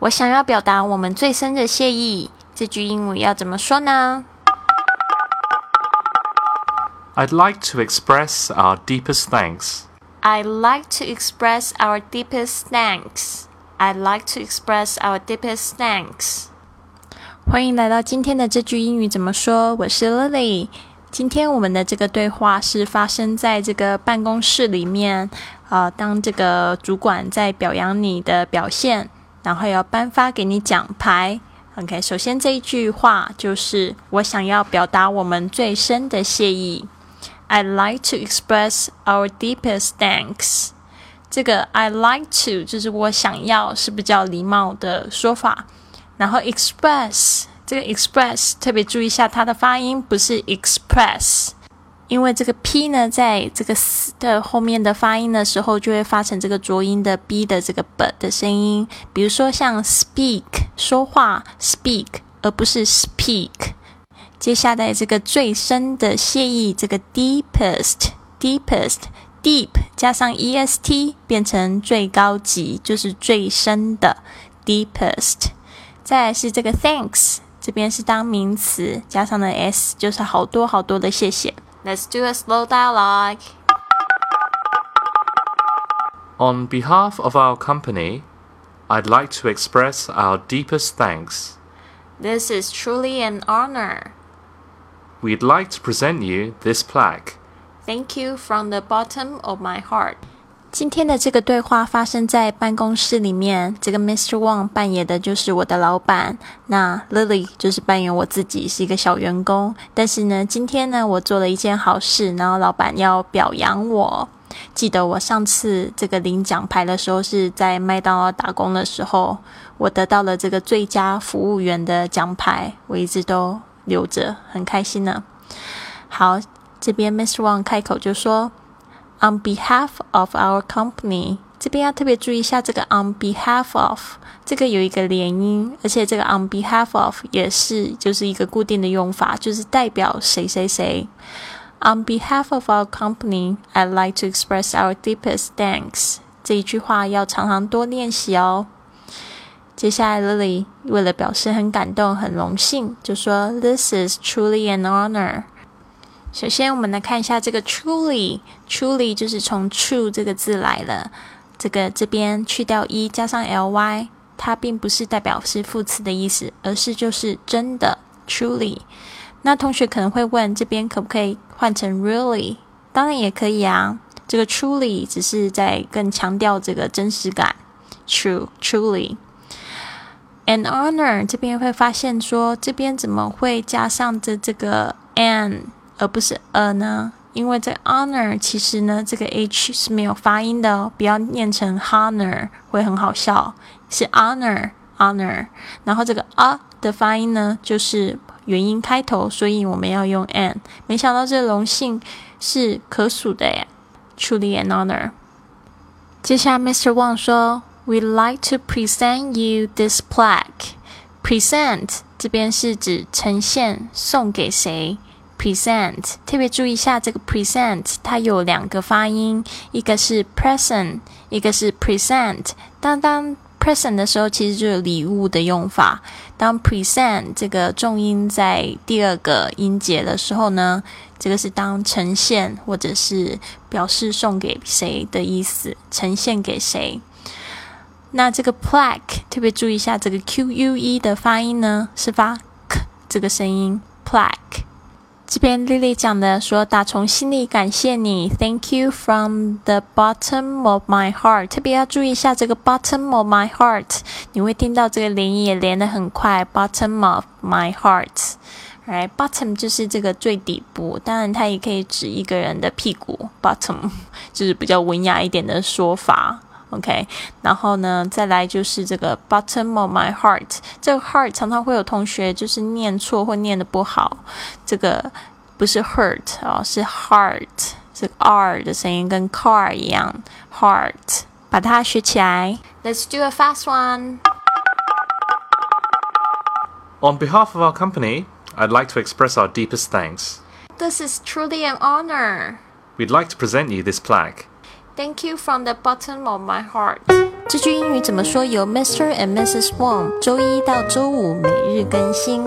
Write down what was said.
我想要表达我们最深的谢意。这句英语要怎么说呢？I'd like to express our deepest thanks. I'd like to express our deepest thanks. I'd like to express our deepest thanks. 欢迎来到今天的这句英语怎么说？我是 Lily。今天我们的这个对话是发生在这个办公室里面，呃，当这个主管在表扬你的表现，然后要颁发给你奖牌。OK，首先这一句话就是我想要表达我们最深的谢意。I'd like to express our deepest thanks。这个 I'd like to 就是我想要是比较礼貌的说法，然后 express。这个 express 特别注意一下，它的发音不是 express，因为这个 p 呢，在这个 s 的后面的发音的时候，就会发成这个浊音的 b 的这个 b 的声音。比如说像 speak 说话 speak，而不是 speak。接下来这个最深的谢意，这个 deepest deepest deep 加上 e s t 变成最高级，就是最深的 deepest。再来是这个 thanks。这边是当名词，加上了 s，就是好多好多的谢谢。Let's do a slow dialogue. On behalf of our company, I'd like to express our deepest thanks. This is truly an honor. We'd like to present you this plaque. Thank you from the bottom of my heart. 今天的这个对话发生在办公室里面，这个 Mr. Wang 扮演的就是我的老板，那 Lily 就是扮演我自己，是一个小员工。但是呢，今天呢，我做了一件好事，然后老板要表扬我。记得我上次这个领奖牌的时候，是在麦当劳打工的时候，我得到了这个最佳服务员的奖牌，我一直都留着，很开心呢。好，这边 Mr. Wang 开口就说。On behalf of our company，这边要特别注意一下这个 on behalf of，这个有一个连音，而且这个 on behalf of 也是就是一个固定的用法，就是代表谁谁谁。On behalf of our company, I'd like to express our deepest thanks。这一句话要常常多练习哦。接下来，Lily 为了表示很感动、很荣幸，就说：“This is truly an honor。”首先，我们来看一下这个 truly，truly 就是从 true 这个字来了。这个这边去掉 e 加上 ly，它并不是代表是副词的意思，而是就是真的 truly。那同学可能会问，这边可不可以换成 really？当然也可以啊。这个 truly 只是在更强调这个真实感，true truly。An honor 这边会发现说，这边怎么会加上这这个 an？d 而不是 a 呢？因为这 honor 其实呢，这个 h 是没有发音的哦，不要念成 honor 会很好笑，是 honor honor。然后这个 a 的发音呢，就是元音开头，所以我们要用 an。没想到这荣幸是可数的耶，truly an honor。接下来 Mr. Wang 说，We'd like to present you this plaque。present 这边是指呈现，送给谁？present，特别注意一下这个 present，它有两个发音，一个是 present，一个是 present。当当 present 的时候，其实就有礼物的用法。当 present 这个重音在第二个音节的时候呢，这个是当呈现或者是表示送给谁的意思，呈现给谁。那这个 plaque，特别注意一下这个 q u e 的发音呢，是发 k 这个声音 plaque。这边丽丽讲的说，打从心里感谢你，Thank you from the bottom of my heart。特别要注意一下这个 bottom of my heart，你会听到这个连音也连得很快，bottom of my heart。Right，bottom 就是这个最底部，当然它也可以指一个人的屁股，bottom 就是比较文雅一点的说法。OK，然后呢，再来就是这个 bottom of my heart。这个 heart 常常会有同学就是念错或念的不好。这个不是 hurt 哦，是 heart。这个 r 的声音跟 car 一样，heart。把它学起来。Let's do a fast one. On behalf of our company, I'd like to express our deepest thanks. This is truly an honor. We'd like to present you this plaque. Thank you from the bottom of my heart. 这句英语怎么说？由 Mr. and Mrs. Wang 周一到周五每日更新。